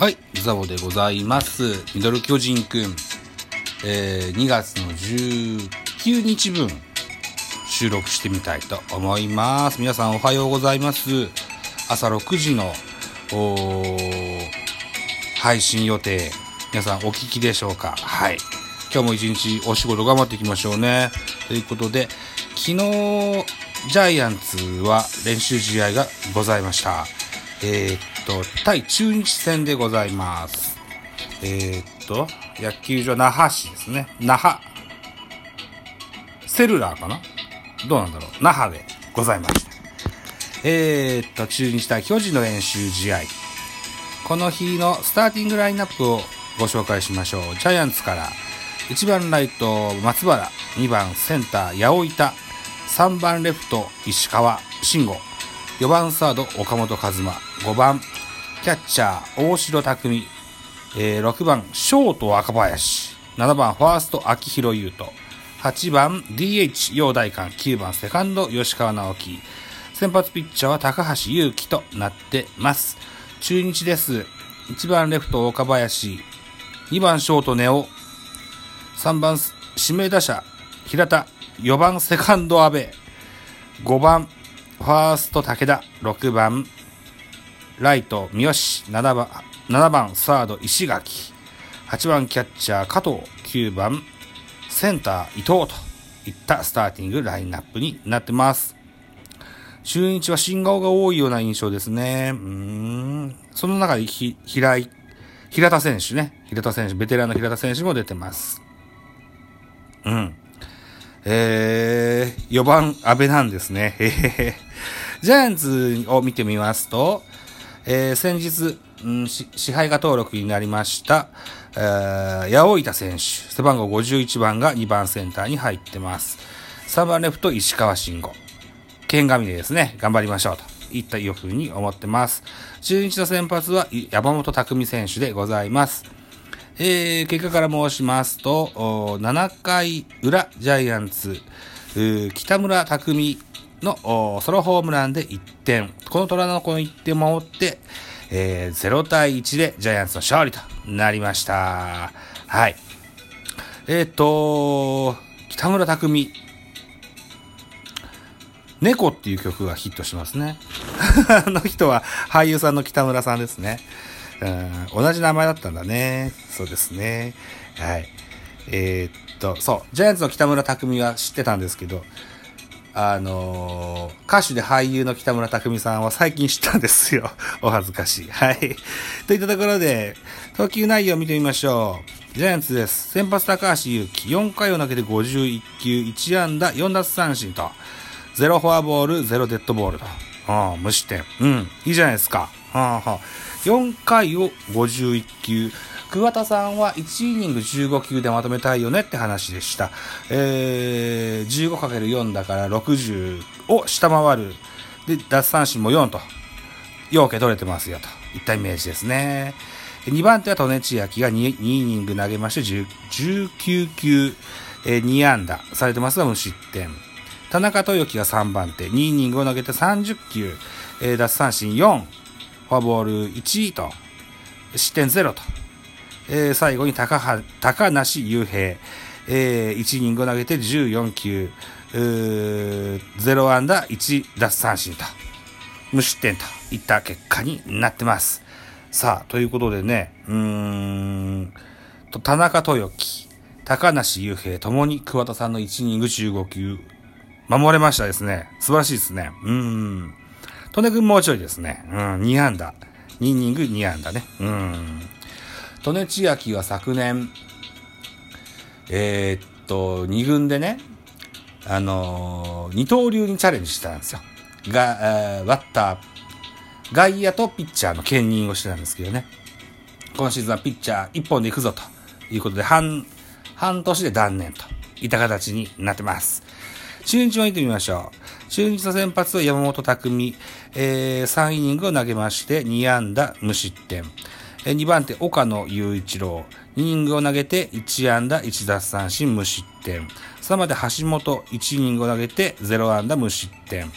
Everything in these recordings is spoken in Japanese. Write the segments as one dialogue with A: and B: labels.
A: はい、ザボでございます。ミドル巨人くん、えー、2月の19日分、収録してみたいと思います。皆さんおはようございます。朝6時の、お配信予定、皆さんお聞きでしょうか？はい。今日も一日お仕事頑張っていきましょうね。ということで、昨日、ジャイアンツは練習試合がございました。えー、っと、対中日戦でございます。えー、っと、野球場那覇市ですね。那覇。セルラーかな？どうなんだろう。那覇でございました。えー、っと、中日対巨人の練習試合。この日のスターティングラインナップをご紹介しましょう。ジャイアンツから、1番ライト松原、2番センター八百板、3番レフト石川慎吾、4番サード岡本和真、5番キャッチャー大城匠、えー6番ショート若林、7番ファースト秋広優斗、8番 DH 陽大館、9番セカンド吉川直樹、先発ピッチャーは高橋優輝となってます。中日です。1番レフト岡林、2番ショート根尾、3番指名打者平田、4番セカンド阿部、5番ファースト武田、6番ライト三好、7番 ,7 番サード石垣、8番キャッチャー加藤、9番センター伊藤といったスターティングラインナップになってます。中日は新顔が多いような印象ですね。うん。その中で、平井、平田選手ね。平田選手、ベテランの平田選手も出てます。うん。えー、4番、安倍なんですね。ジャイアンツを見てみますと、えー、先日、うん、支配下登録になりました、えー、八百板選手、背番号51番が2番センターに入ってます。3番レフト、石川慎吾。剣神でですね、頑張りましょうといったいうふうに思ってます。中日の先発は山本匠選手でございます。えー、結果から申しますと、7回裏、ジャイアンツ、北村匠のソロホームランで1点。この虎のこの1点を守って、えー、0対1でジャイアンツの勝利となりました。はい。えっ、と、北村匠、猫っていう曲がヒットしますね。あの人は俳優さんの北村さんですね。うん同じ名前だったんだね。そうですね。はい。えーっと、そう、ジャイアンツの北村匠海は知ってたんですけど、あのー歌手で俳優の北村匠海さんは最近知ったんですよ。お恥ずかしい。はい。といったところで、投球内容を見てみましょう。ジャイアンツです。先発高橋祐希、4回を投げて51球、1安打、4奪三振と、0フォアボール、0デッドボールと。ああ、無失点。うん、いいじゃないですか。はあはあ、4回を51球。桑田さんは1イニング15球でまとめたいよねって話でした。えー、15×4 だから60を下回る。で、奪三振も4と。ようけ取れてますよといったイメージですね。2番手は利根千秋が 2, 2イニング投げまして19球、えー2安打されてますが無失点。田中豊樹が3番手、2イニングを投げて30球、えー奪三振4、フォアボール1と、失点0と、えー最後に高は高梨雄平、えー1イニング投げて14球、うー0安打1奪三振と、無失点といった結果になってます。さあ、ということでね、うーん、と田中豊樹、高梨雄平ともに桑田さんの1イニング15球、守れましたですね。素晴らしいですね。うん。利根君もうちょいですね。うん、2安打。2イニング2安打ね。うん。利根千秋は昨年、えーっと、2軍でね、あのー二刀流にチャレンジしたんですよ。が、えーバッター、外野とピッチャーの兼任をしてたんですけどね。今シーズンはピッチャー1本で行くぞということで、半、半年で断念といった形になってます。中日を見てみましょう。中日の先発は山本匠、えー、3イニングを投げまして、2安打無失点。えー2番手、岡野雄一郎、2イニングを投げて、1安打1奪三振無失点。3番手、橋本、1イニングを投げて、0安打無失点。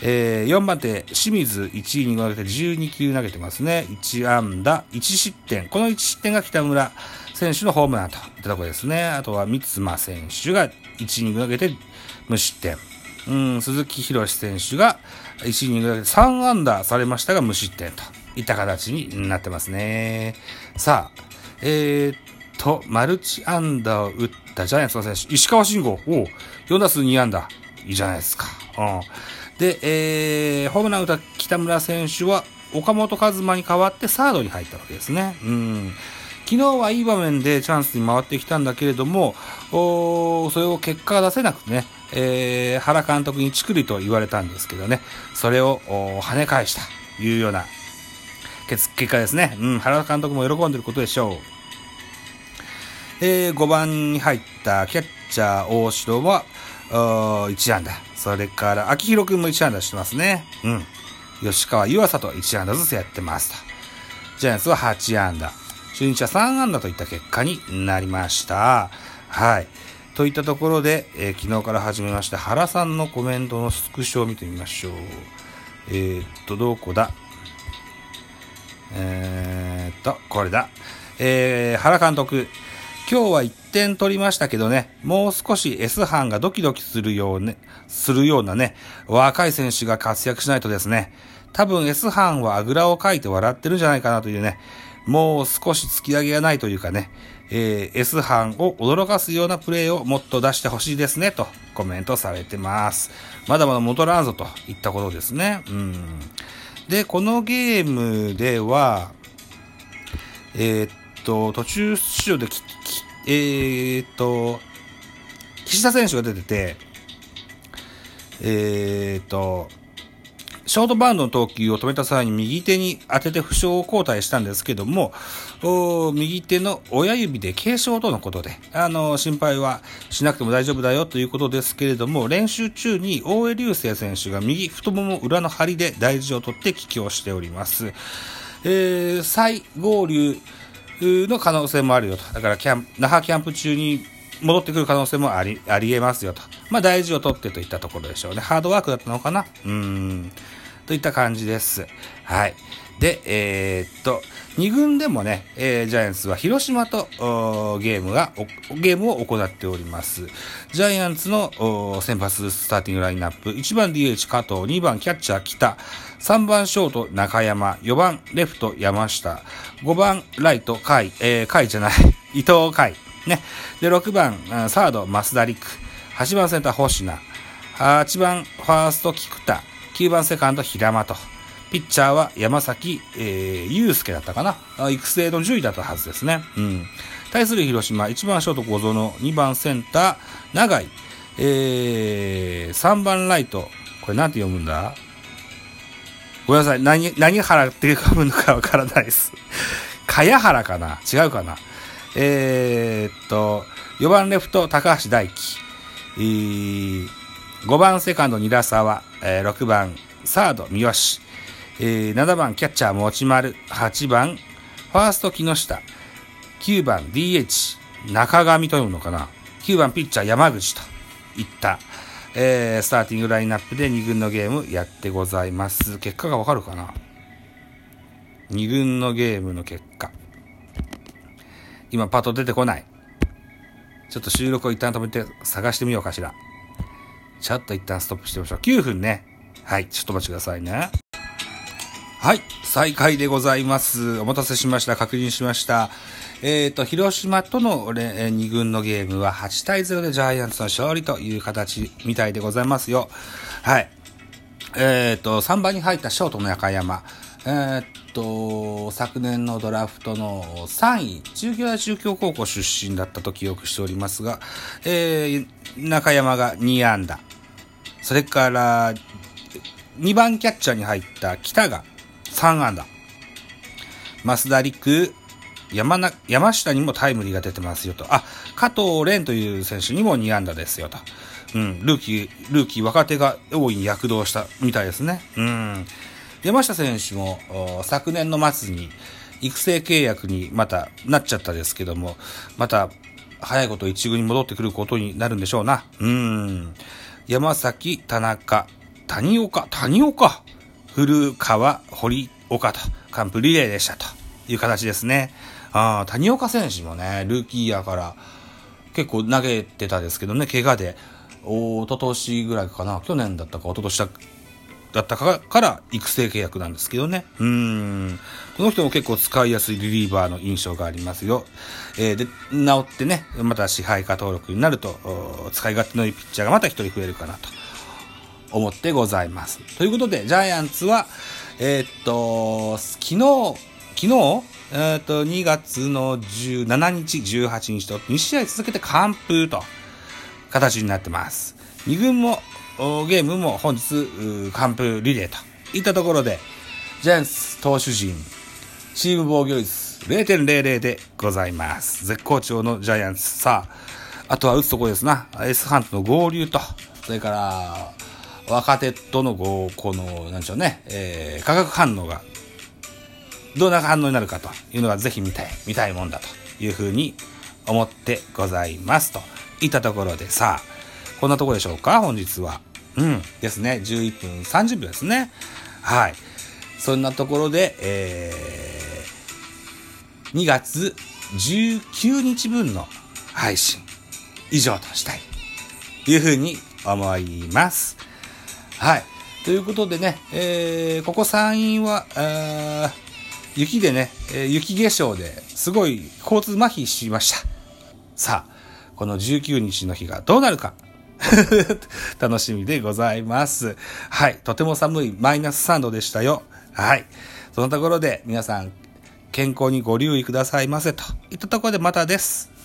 A: えー、4番手、清水1位に投げて12球投げてますね。1安打、1失点。この1失点が北村選手のホームランといったところですね。あとは三間選手が1イニング投げて無失点。うん、鈴木博選手が1イニング投げて3安打されましたが無失点といった形になってますね。さあ、えー、っと、マルチ安打を打ったジャイアンツの選手、石川慎吾、お4打数2安打。いいじゃないですか。うん。で、えー、ホームラン打った北村選手は、岡本和真に代わってサードに入ったわけですね。うん。昨日はいい場面でチャンスに回ってきたんだけれども、おそれを結果が出せなくてね、えー、原監督にチクリと言われたんですけどね、それを跳ね返したというような結果ですね。うん、原監督も喜んでることでしょう。えー、5番に入ったキャッチャー大城は、1安打。それから、秋広くんも1安打してますね。うん。吉川湯浅と1安打ずつやってますと。ジャイアンツは8安打。中日は3安打といった結果になりました。はい。といったところで、えー、昨日から始めまして、原さんのコメントのスクショを見てみましょう。えー、っと、どこだ？えー、っと、これだ。えー、原監督。今日は1点取りましたけどね、もう少し S 班がドキドキするようね、するようなね、若い選手が活躍しないとですね、多分 S 班はあぐらをかいて笑ってるんじゃないかなというね、もう少し突き上げがないというかね、えー、S 班を驚かすようなプレーをもっと出してほしいですね、とコメントされてます。まだまだ戻らんぞといったことですね。うん。で、このゲームでは、えー、っと、途中出場できえー、っと、岸田選手が出てて、え、っと、ショートバウンドの投球を止めた際に右手に当てて負傷を交代したんですけども、右手の親指で軽傷とのことで、あの、心配はしなくても大丈夫だよということですけれども、練習中に大江流星選手が右太もも裏の張りで大事を取って帰郷しております。えー、再合流の可能性もあるよと。だからキャン、那覇キャンプ中に戻ってくる可能性もあり、ありえますよと。まあ大事を取ってといったところでしょうね。ハードワークだったのかな？うん。といった感じです。はい。で、えー、っと、2軍でもね、えー、ジャイアンツは広島とゲームが、ゲームを行っております。ジャイアンツの先発スターティングラインナップ、1番 DH 加藤、2番キャッチャー北、3番ショート中山、4番レフト山下、5番ライト甲斐、えー、甲斐じゃない、伊藤甲斐、ね。で、6番サード増田陸、8番センター星名、8番ファースト菊田、9番セカンド平間と。ピッチャーは山崎、えー、祐介だったかな。育成の10位だったはずですね。うん。対する広島、1番ショート小園、2番センター、長井、えー、3番ライト、これなんて読むんだ？ごめんなさい。何、何原って読むのかわからないです。茅原かな？違うかな？えー、っと、4番レフト、高橋大輝。えー、5番セカンド、ニラ沢。えー、6番サード、三好。えー、7番キャッチャー、持丸。8番ファースト、木下。9番 DH、中上と読むのかな ?9 番ピッチャー、山口といった、えー、スターティングラインナップで2軍のゲームやってございます。結果がわかるかな ?2 軍のゲームの結果。今パッと出てこない。ちょっと収録を一旦止めて探してみようかしら。ちょっと一旦ストップしてみましょう。9分ね。はい、ちょっとお待ちくださいね。はい、再開でございます。お待たせしました。確認しました。えっ、ー、と、広島との2軍のゲームは8対0でジャイアンツの勝利という形みたいでございますよ。はい。えっ、ー、と、3番に入ったショートの中山。えー、っと、昨年のドラフトの3位、中京大中京高校出身だったと記憶しておりますが、えー、中山が2安打。それから、2番キャッチャーに入った北が3安打。増田陸、山な、山下にもタイムリーが出てますよと。あ、加藤蓮という選手にも2安打ですよと。うん、ルーキー、ルーキー若手が大いに躍動したみたいですね。うん。山下選手も昨年の末に育成契約にまたなっちゃったですけども、また早いこと一軍に戻ってくることになるんでしょうな。うん。山崎、田中、谷岡、谷岡、古川、堀岡と、完封リレーでしたという形ですね。あ谷岡選手もね、ルーキーやから結構投げてたですけどね、怪我で、おととしぐらいかな、去年だったか、おととしだだったかから育成契約なんですけどね。うん。この人も結構使いやすいリリーバーの印象がありますよ。えー、で、治ってね、また支配下登録になると、使い勝手のいいピッチャーがまた一人増えるかなと思ってございます。ということで、ジャイアンツは、えー、っと、昨日、昨日えー、っと、2月の17日、18日と2試合続けて完封と、形になってます。2軍も、ゲームも本日、完封リレーといったところで、ジャイアンツ投手陣、チーム防御率0.00でございます。絶好調のジャイアンツ。さあ、あとは打つとこですな。エースハントの合流と、それから、若手との合この、なんでしょうね、えー、化学反応が、どんな反応になるかというのがぜひ見たい、見たいもんだというふうに思ってございますといったところでさ、こんなとこでしょうか、本日は。うん、ですね。11分30秒ですね。はい。そんなところで、えー、2月19日分の配信、以上としたい。いうふうに思います。はい。ということでね、えー、ここ山陰は、雪でね、えー、雪化粧ですごい交通麻痺しました。さあ、この19日の日がどうなるか。楽しみでございます。はい。とても寒いマイナス3度でしたよ。はい。そのところで皆さん健康にご留意くださいませといったところでまたです。